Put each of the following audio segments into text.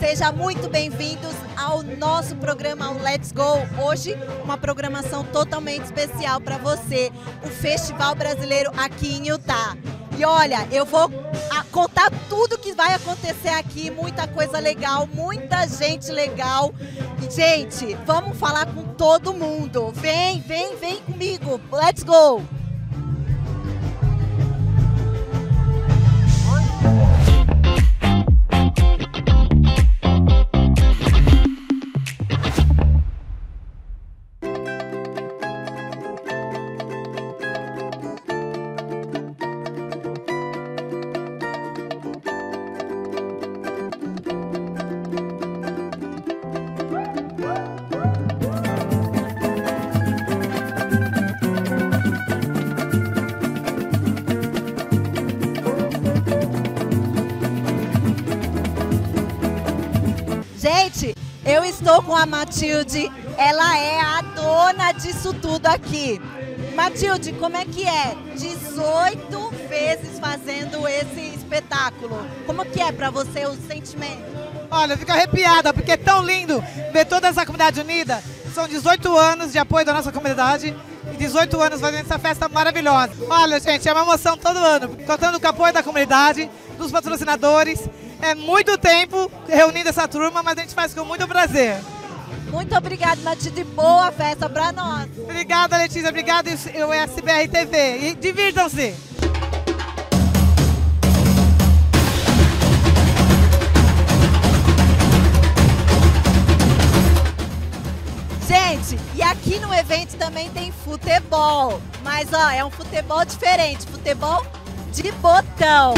Sejam muito bem-vindos ao nosso programa ao Let's Go. Hoje, uma programação totalmente especial para você, o Festival Brasileiro aqui em Utah. E olha, eu vou contar tudo que vai acontecer aqui, muita coisa legal, muita gente legal. Gente, vamos falar com todo mundo. Vem, vem, vem comigo. Let's go! Estou com a Matilde, ela é a dona disso tudo aqui. Matilde, como é que é? 18 vezes fazendo esse espetáculo. Como que é para você o sentimento? Olha, eu fico arrepiada porque é tão lindo ver toda essa comunidade unida. São 18 anos de apoio da nossa comunidade e 18 anos fazendo essa festa maravilhosa. Olha, gente, é uma emoção todo ano, contando com o apoio da comunidade, dos patrocinadores é muito tempo reunindo essa turma, mas a gente faz com muito prazer. Muito obrigada, Matilde. Boa festa para nós. Obrigada, Letícia. Obrigada, o SBR TV. E divirtam-se. Gente, e aqui no evento também tem futebol. Mas ó, é um futebol diferente, futebol de botão.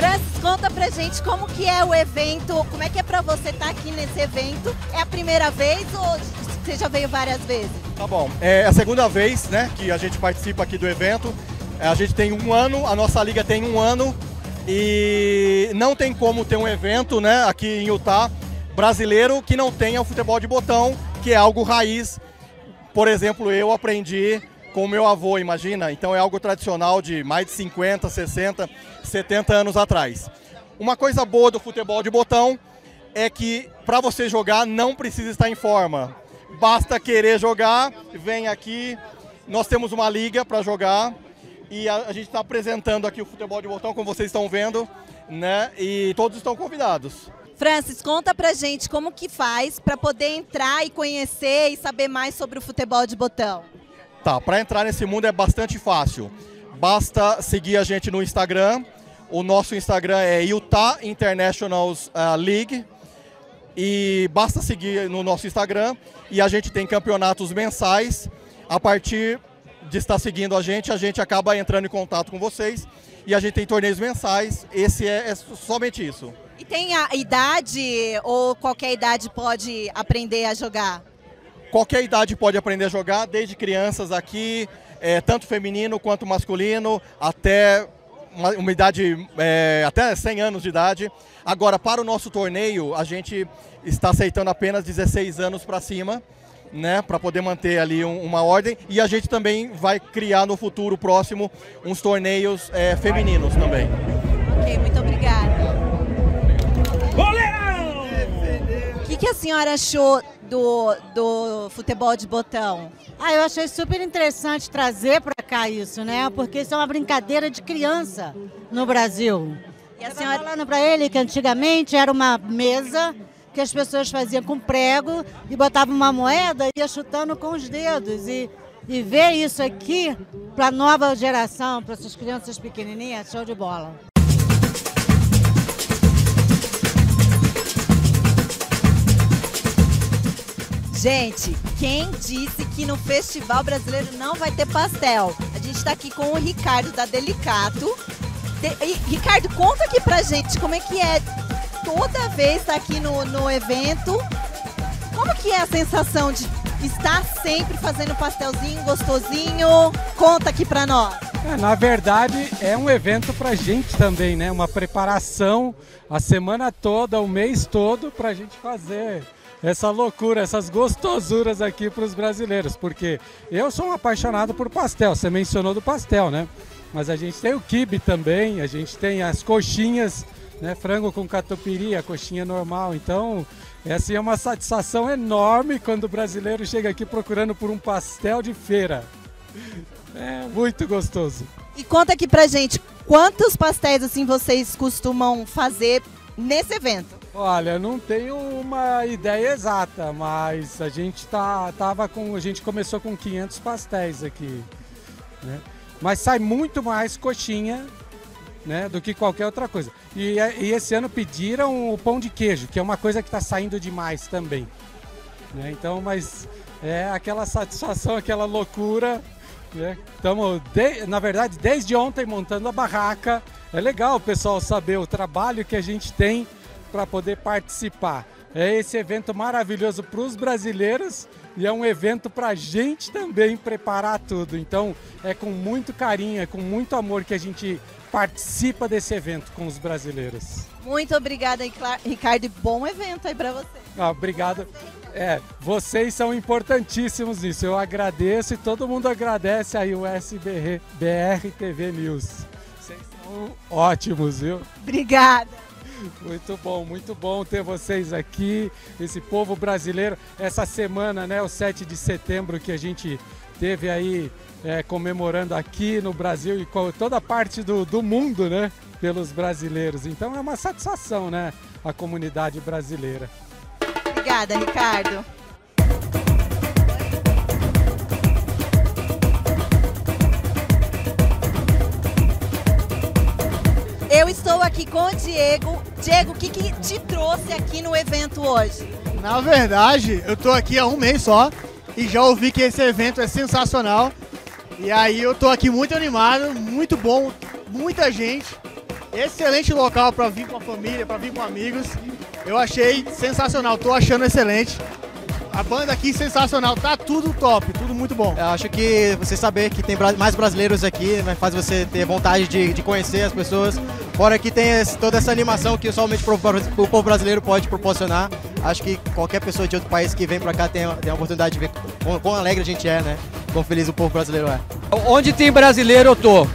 Francis, conta pra gente como que é o evento, como é que é pra você estar tá aqui nesse evento? É a primeira vez ou você já veio várias vezes? Tá bom, é a segunda vez né, que a gente participa aqui do evento. É, a gente tem um ano, a nossa liga tem um ano e não tem como ter um evento né, aqui em Utah brasileiro que não tenha o futebol de botão, que é algo raiz. Por exemplo, eu aprendi com meu avô, imagina? Então é algo tradicional de mais de 50, 60, 70 anos atrás. Uma coisa boa do futebol de botão é que para você jogar não precisa estar em forma. Basta querer jogar, vem aqui. Nós temos uma liga para jogar e a, a gente está apresentando aqui o futebol de botão, como vocês estão vendo, né? E todos estão convidados. Francis, conta pra gente como que faz para poder entrar e conhecer e saber mais sobre o futebol de botão. Tá, para entrar nesse mundo é bastante fácil. Basta seguir a gente no Instagram. O nosso Instagram é Utah International uh, League. E basta seguir no nosso Instagram. E a gente tem campeonatos mensais. A partir de estar seguindo a gente, a gente acaba entrando em contato com vocês. E a gente tem torneios mensais. Esse é, é somente isso. E tem a idade ou qualquer idade pode aprender a jogar? Qualquer idade pode aprender a jogar, desde crianças aqui, é, tanto feminino quanto masculino, até uma, uma idade, é, até 100 anos de idade. Agora, para o nosso torneio, a gente está aceitando apenas 16 anos para cima, né, para poder manter ali um, uma ordem. E a gente também vai criar no futuro próximo uns torneios é, femininos também. Ok, muito obrigada. O que, que a senhora achou do, do futebol de botão? Ah, eu achei super interessante trazer para cá isso, né? Porque isso é uma brincadeira de criança no Brasil. E a senhora falando para ele que antigamente era uma mesa que as pessoas faziam com prego e botavam uma moeda e ia chutando com os dedos. E, e ver isso aqui para a nova geração, para essas crianças pequenininhas, show de bola. Gente, quem disse que no Festival Brasileiro não vai ter pastel? A gente está aqui com o Ricardo da Delicato. De... Ricardo, conta aqui pra gente como é que é toda vez tá aqui no, no evento. Como que é a sensação de estar sempre fazendo pastelzinho gostosinho? Conta aqui pra nós. É, na verdade, é um evento pra gente também, né? Uma preparação a semana toda, o mês todo pra gente fazer essa loucura, essas gostosuras aqui para os brasileiros, porque eu sou um apaixonado por pastel, você mencionou do pastel, né? Mas a gente tem o kibe também, a gente tem as coxinhas né? Frango com catupiry, a coxinha normal. Então, essa é uma satisfação enorme quando o brasileiro chega aqui procurando por um pastel de feira. É muito gostoso. E conta aqui pra gente, quantos pastéis assim vocês costumam fazer nesse evento? Olha, não tenho uma ideia exata, mas a gente tá, tava com, a gente começou com 500 pastéis aqui, né? Mas sai muito mais coxinha, né, do que qualquer outra coisa. E, e esse ano pediram o pão de queijo, que é uma coisa que está saindo demais também. Né? Então, mas é aquela satisfação, aquela loucura. Estamos, né? na verdade, desde ontem montando a barraca. É legal o pessoal saber o trabalho que a gente tem para poder participar. É esse evento maravilhoso para os brasileiros e é um evento para a gente também preparar tudo. Então é com muito carinho, é com muito amor que a gente participa desse evento com os brasileiros. Muito obrigada, Ricardo, bom evento aí para você. Ah, obrigado. É, vocês são importantíssimos nisso. Eu agradeço e todo mundo agradece aí o SBR BR TV News. Vocês são ótimos, viu? Obrigada. Muito bom, muito bom ter vocês aqui, esse povo brasileiro. Essa semana, né, o 7 de setembro que a gente teve aí é, comemorando aqui no Brasil e com toda parte do, do mundo, né, pelos brasileiros. Então é uma satisfação, né, a comunidade brasileira. Obrigada, Ricardo. Eu estou aqui com o Diego. Diego, o que, que te trouxe aqui no evento hoje? Na verdade, eu estou aqui há um mês só e já ouvi que esse evento é sensacional. E aí eu estou aqui muito animado, muito bom, muita gente. Excelente local para vir com a família, para vir com amigos. Eu achei sensacional, estou achando excelente. A banda aqui sensacional, tá tudo top, tudo muito bom. Eu acho que você saber que tem mais brasileiros aqui faz você ter vontade de, de conhecer as pessoas. Fora que tem esse, toda essa animação que somente o povo brasileiro pode proporcionar. Acho que qualquer pessoa de outro país que vem pra cá tem, tem a oportunidade de ver quão, quão alegre a gente é, né? Quão feliz o povo brasileiro é. Onde tem brasileiro eu tô.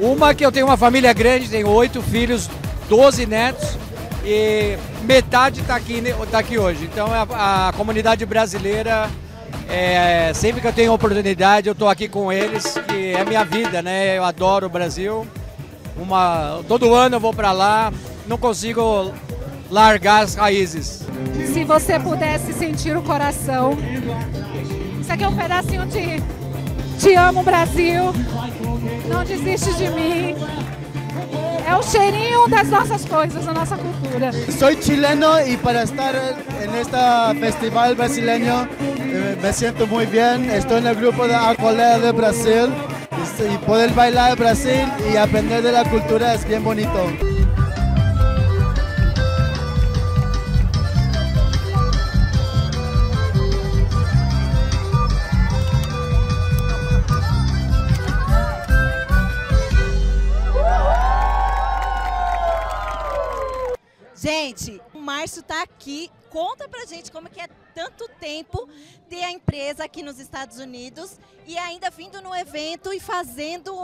Uma que eu tenho uma família grande, tenho oito filhos, doze netos e metade está aqui, tá aqui hoje. Então a, a comunidade brasileira, é, sempre que eu tenho oportunidade, eu estou aqui com eles, que é minha vida, né? Eu adoro o Brasil. Uma, todo ano eu vou para lá, não consigo largar as raízes. Se você pudesse sentir o coração, isso aqui é um pedacinho de Te amo Brasil, não desiste de mim. É o cheirinho das nossas coisas, da nossa cultura. Sou chileno e para estar en festival brasileño eh, me siento muy bien. Estoy en el grupo de Acolea de Brasil y poder bailar Brasil y aprender de la cultura es bien bonito. Márcio está aqui. Conta pra gente como que é tanto tempo ter a empresa aqui nos Estados Unidos e ainda vindo no evento e fazendo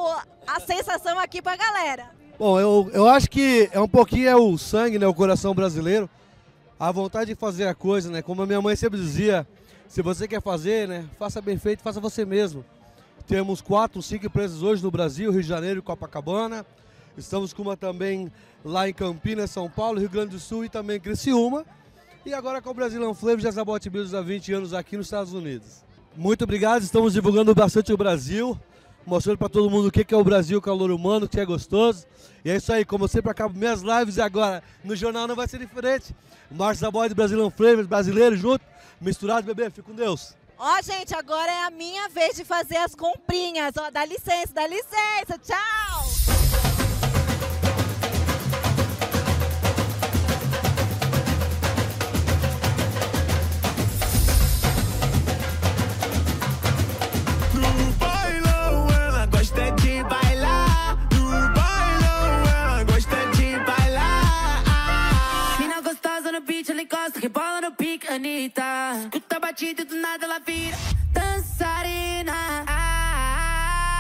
a sensação aqui pra galera. Bom, eu, eu acho que é um pouquinho é o sangue, né, o coração brasileiro. A vontade de fazer a coisa, né? Como a minha mãe sempre dizia, se você quer fazer, né, faça bem feito, faça você mesmo. Temos quatro, cinco empresas hoje no Brasil, Rio de Janeiro e Copacabana. Estamos com uma também lá em Campinas, São Paulo, Rio Grande do Sul e também Criciúma. E agora com o Brasilão Flavor e Jazabot Bills há 20 anos aqui nos Estados Unidos. Muito obrigado, estamos divulgando bastante o Brasil, mostrando para todo mundo o que é o Brasil, calor humano, que é gostoso. E é isso aí, como sempre acabo minhas lives e agora no jornal não vai ser diferente. Márcio Zaboy do Brasilão Flavors, brasileiro junto, misturado, bebê, fica com Deus. Ó, oh, gente, agora é a minha vez de fazer as comprinhas. Ó, oh, dá licença, dá licença. Tchau! Quando ela vira dançarina ah,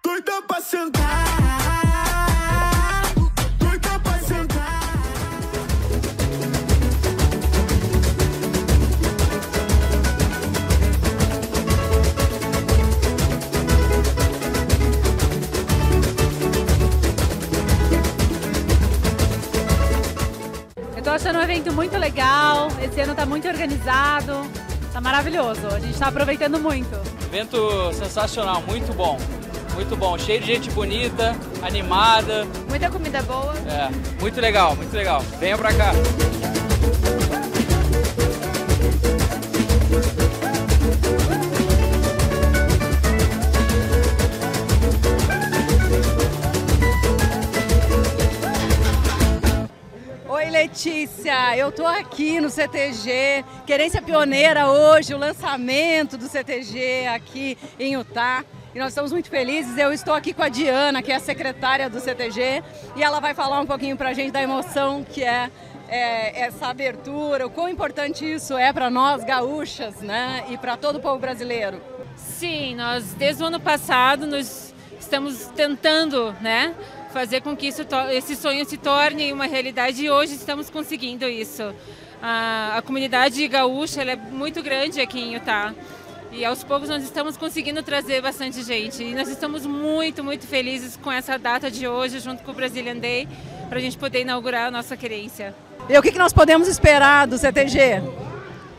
Doida pra sentar Doida pra sentar Eu tô achando um evento muito legal, esse ano tá muito organizado, Tá maravilhoso. A gente tá aproveitando muito. Evento sensacional, muito bom. Muito bom, cheio de gente bonita, animada. Muita comida boa. É, muito legal, muito legal. Venham pra cá. Eu tô aqui no CTG, Querência Pioneira hoje, o lançamento do CTG aqui em Utah. E nós estamos muito felizes. Eu estou aqui com a Diana, que é a secretária do CTG, e ela vai falar um pouquinho pra gente da emoção que é, é essa abertura, o quão importante isso é para nós gaúchas, né? E para todo o povo brasileiro. Sim, nós desde o ano passado nós estamos tentando, né, fazer com que isso, esse sonho se torne uma realidade e hoje estamos conseguindo isso. A, a comunidade gaúcha é muito grande aqui em Utah e aos poucos nós estamos conseguindo trazer bastante gente e nós estamos muito, muito felizes com essa data de hoje junto com o Brazilian Day para a gente poder inaugurar a nossa querência. E o que nós podemos esperar do CTG?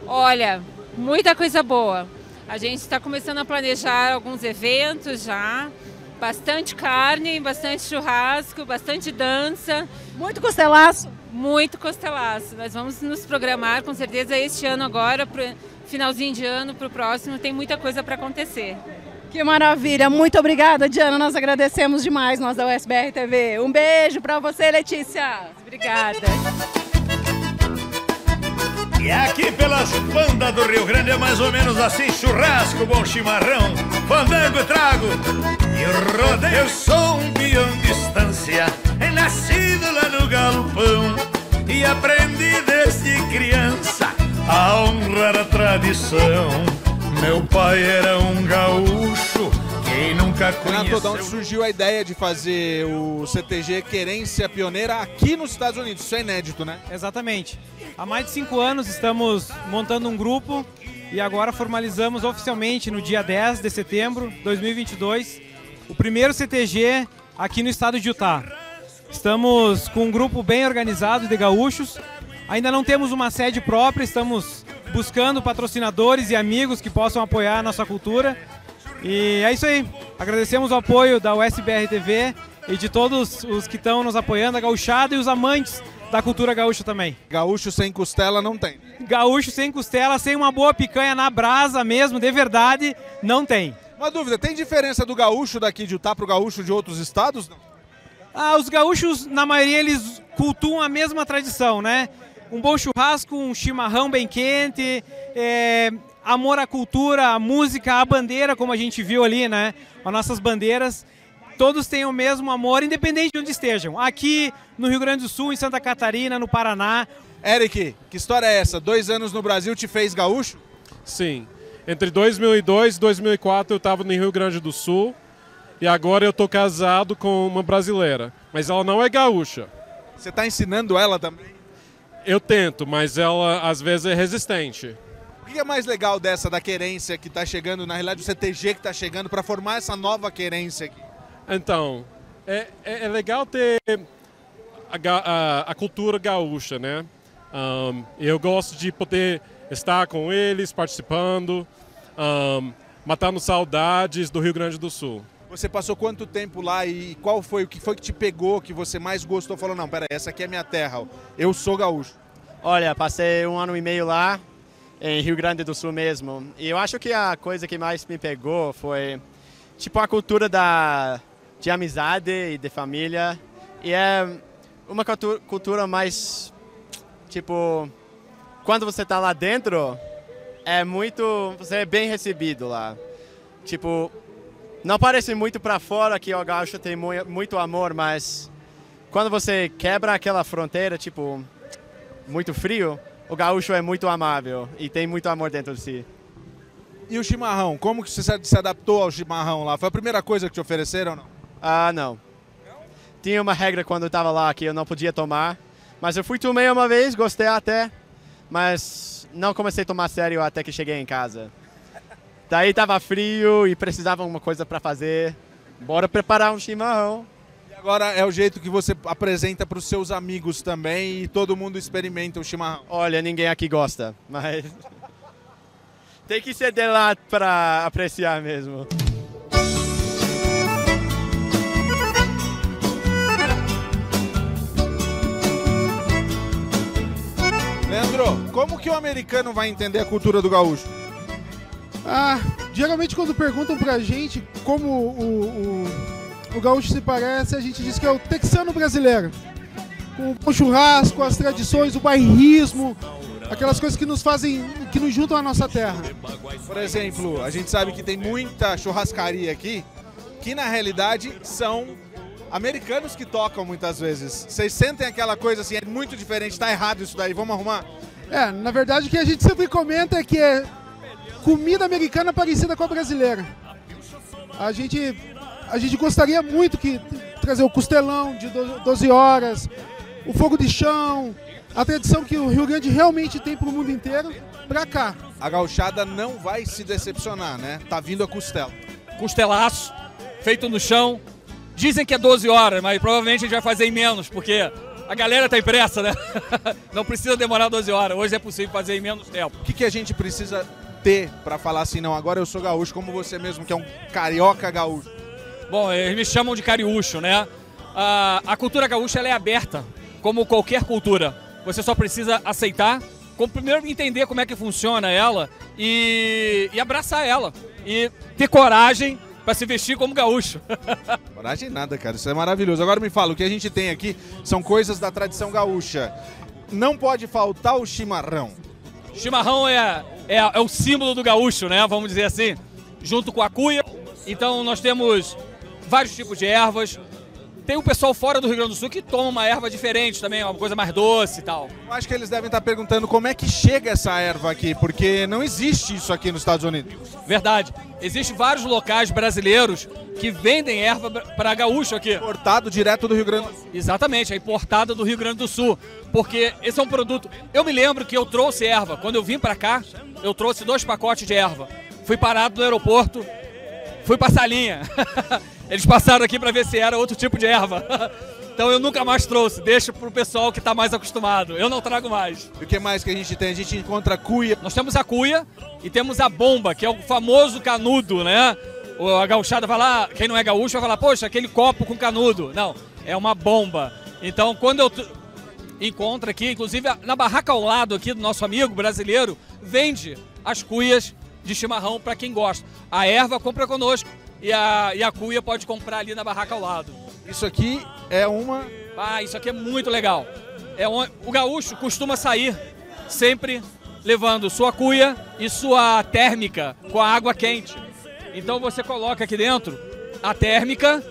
Olha, muita coisa boa. A gente está começando a planejar alguns eventos já. Bastante carne, bastante churrasco, bastante dança. Muito costelaço? Muito costelaço. Nós vamos nos programar com certeza este ano agora, pro finalzinho de ano, para o próximo. Tem muita coisa para acontecer. Que maravilha, muito obrigada, Diana. Nós agradecemos demais, nós da USBR TV. Um beijo para você, Letícia. Obrigada. E aqui pelas bandas do Rio Grande é mais ou menos assim: churrasco, bom chimarrão, fandango, trago e rodeio. Eu sou um peão de estância, nascido lá no galpão e aprendi desde criança a honrar a tradição. Meu pai era um gaúcho, quem nunca Renato, de onde conheceu. surgiu a ideia de fazer o CTG Querência Pioneira aqui nos Estados Unidos? Isso é inédito, né? Exatamente. Há mais de cinco anos estamos montando um grupo e agora formalizamos oficialmente no dia 10 de setembro de 2022 o primeiro CTG aqui no estado de Utah. Estamos com um grupo bem organizado de gaúchos. Ainda não temos uma sede própria, estamos buscando patrocinadores e amigos que possam apoiar a nossa cultura. E é isso aí. Agradecemos o apoio da USBR TV e de todos os que estão nos apoiando, a gauchada e os amantes da cultura gaúcha também. Gaúcho sem costela não tem. Gaúcho sem costela, sem uma boa picanha na brasa mesmo, de verdade, não tem. Uma dúvida, tem diferença do gaúcho daqui de Utah pro gaúcho de outros estados? Ah, os gaúchos, na maioria, eles cultuam a mesma tradição, né? Um bom churrasco, um chimarrão bem quente, é, amor à cultura, à música, à bandeira, como a gente viu ali, né? As nossas bandeiras. Todos têm o mesmo amor, independente de onde estejam. Aqui no Rio Grande do Sul, em Santa Catarina, no Paraná. Eric, que história é essa? Dois anos no Brasil te fez gaúcho? Sim. Entre 2002 e 2004 eu estava no Rio Grande do Sul e agora eu tô casado com uma brasileira, mas ela não é gaúcha. Você está ensinando ela também? Eu tento, mas ela às vezes é resistente. O que é mais legal dessa da querência que está chegando, na realidade o CTG que está chegando para formar essa nova querência aqui? Então, é, é, é legal ter a, a- a cultura gaúcha, né? Um, eu gosto de poder estar com eles, participando, um, matando saudades do Rio Grande do Sul. Você passou quanto tempo lá e qual foi o que foi que te pegou, que você mais gostou? Falou, não, peraí, essa aqui é minha terra, eu sou gaúcho. Olha, passei um ano e meio lá, em Rio Grande do Sul mesmo. E eu acho que a coisa que mais me pegou foi, tipo, a cultura da, de amizade e de família. E é uma cultu- cultura mais, tipo, quando você está lá dentro, é muito, você é bem recebido lá. Tipo, não parece muito para fora que o gaúcho tem mui- muito amor, mas quando você quebra aquela fronteira, tipo, muito frio, o gaúcho é muito amável e tem muito amor dentro de si. E o chimarrão, como que você se- se adaptou ao chimarrão lá? Foi a primeira coisa que te ofereceram ou não? Ah, não. Tinha uma regra quando eu estava lá que eu não podia tomar, mas eu fui tomei uma vez, gostei até, mas não comecei a tomar sério até que cheguei em casa. Daí tava frio e precisava de uma coisa para fazer. Bora preparar um chimarrão. Agora é o jeito que você apresenta para os seus amigos também e todo mundo experimenta o chimarrão. Olha, ninguém aqui gosta, mas tem que ser de lá para apreciar mesmo. Leandro, como que o americano vai entender a cultura do gaúcho? Ah, geralmente quando perguntam pra gente como o, o, o gaúcho se parece, a gente diz que é o texano brasileiro. Com o churrasco, as tradições, o bairrismo, aquelas coisas que nos fazem, que nos juntam à nossa terra. Por exemplo, a gente sabe que tem muita churrascaria aqui, que na realidade são americanos que tocam muitas vezes. Vocês sentem aquela coisa assim, é muito diferente, tá errado isso daí, vamos arrumar? É, na verdade o que a gente sempre comenta é que é comida americana parecida com a brasileira. A gente, a gente gostaria muito que trazer o costelão de 12 horas, o fogo de chão, a tradição que o Rio Grande realmente tem para o mundo inteiro, para cá. A gauchada não vai se decepcionar, né? Tá vindo a costela. Costelaço, feito no chão. Dizem que é 12 horas, mas provavelmente a gente vai fazer em menos, porque a galera tá impressa, né? Não precisa demorar 12 horas. Hoje é possível fazer em menos tempo. O que, que a gente precisa ter para falar assim, não, agora eu sou gaúcho, como você mesmo, que é um carioca gaúcho? Bom, eles me chamam de cariúcho, né? A, a cultura gaúcha é aberta, como qualquer cultura. Você só precisa aceitar, como primeiro entender como é que funciona ela e, e abraçar ela. E ter coragem para se vestir como gaúcho. Coragem nada, cara. Isso é maravilhoso. Agora me fala, o que a gente tem aqui são coisas da tradição gaúcha. Não pode faltar o chimarrão. Chimarrão é, é, é o símbolo do gaúcho, né? Vamos dizer assim. Junto com a cuia. Então nós temos vários tipos de ervas. Tem o pessoal fora do Rio Grande do Sul que toma uma erva diferente também, uma coisa mais doce e tal. Eu acho que eles devem estar perguntando como é que chega essa erva aqui, porque não existe isso aqui nos Estados Unidos. Verdade. Existem vários locais brasileiros que vendem erva para gaúcho aqui. Importado direto do Rio Grande do Sul. Exatamente, é importada do Rio Grande do Sul. Porque esse é um produto. Eu me lembro que eu trouxe erva. Quando eu vim para cá, eu trouxe dois pacotes de erva. Fui parado no aeroporto, fui pra salinha. Eles passaram aqui para ver se era outro tipo de erva. Então eu nunca mais trouxe, deixo pro pessoal que está mais acostumado. Eu não trago mais. E o que mais que a gente tem? A gente encontra a cuia. Nós temos a cuia e temos a bomba, que é o famoso canudo, né? A gauchada vai lá, quem não é gaúcho vai falar, poxa, aquele copo com canudo. Não, é uma bomba. Então quando eu encontro aqui, inclusive na barraca ao lado aqui do nosso amigo brasileiro, vende as cuias de chimarrão para quem gosta. A erva compra conosco e a, e a cuia pode comprar ali na barraca ao lado. Isso aqui é uma. Ah, isso aqui é muito legal. É um, o gaúcho costuma sair sempre levando sua cuia e sua térmica com a água quente. Então você coloca aqui dentro a térmica,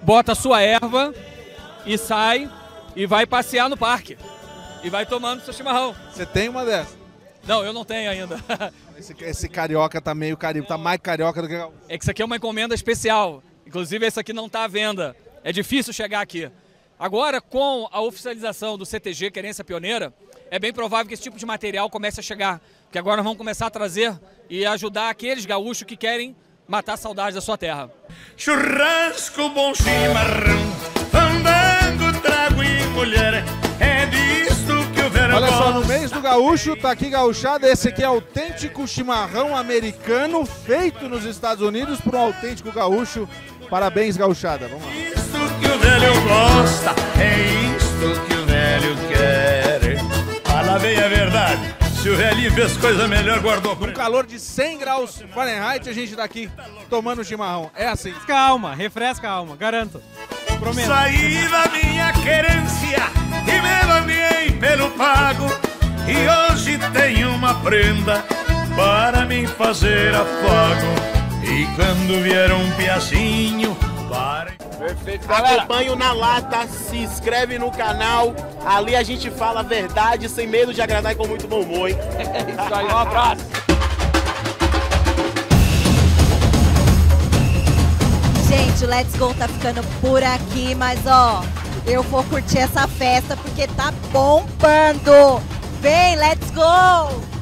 bota a sua erva e sai e vai passear no parque. E vai tomando seu chimarrão. Você tem uma dessas? Não, eu não tenho ainda. Esse, esse carioca tá meio carioca, tá mais carioca do que. É que isso aqui é uma encomenda especial. Inclusive, esse aqui não está à venda. É difícil chegar aqui. Agora, com a oficialização do CTG Querência Pioneira, é bem provável que esse tipo de material comece a chegar. Porque agora nós vamos começar a trazer e ajudar aqueles gaúchos que querem matar saudades da sua terra. Churrasco, bom chimarrão, fandango, trago e mulher, gaúcho, tá aqui gauchada, esse aqui é autêntico chimarrão americano, feito nos Estados Unidos por um autêntico gaúcho. Parabéns, gauchada. Vamos lá. Isto que o velho gosta, é isto que o velho quer. Fala bem a verdade. Se o velhinho fez coisa melhor, guardou por calor de 100 graus Fahrenheit, a gente tá aqui tomando chimarrão. É assim. Calma, refresca a alma, garanto. Prometo. Saí da minha querência e me banhei pelo pago. E hoje tenho uma prenda para me fazer afago. E quando vier um piacinho, para. Perfeito. Acompanhe na lata, se inscreve no canal. Ali a gente fala a verdade, sem medo de agradar e com muito bom humor, hein? Isso aí, um abraço. Gente, o Let's Go tá ficando por aqui, mas ó, eu vou curtir essa festa porque tá bombando. Vem, let's go!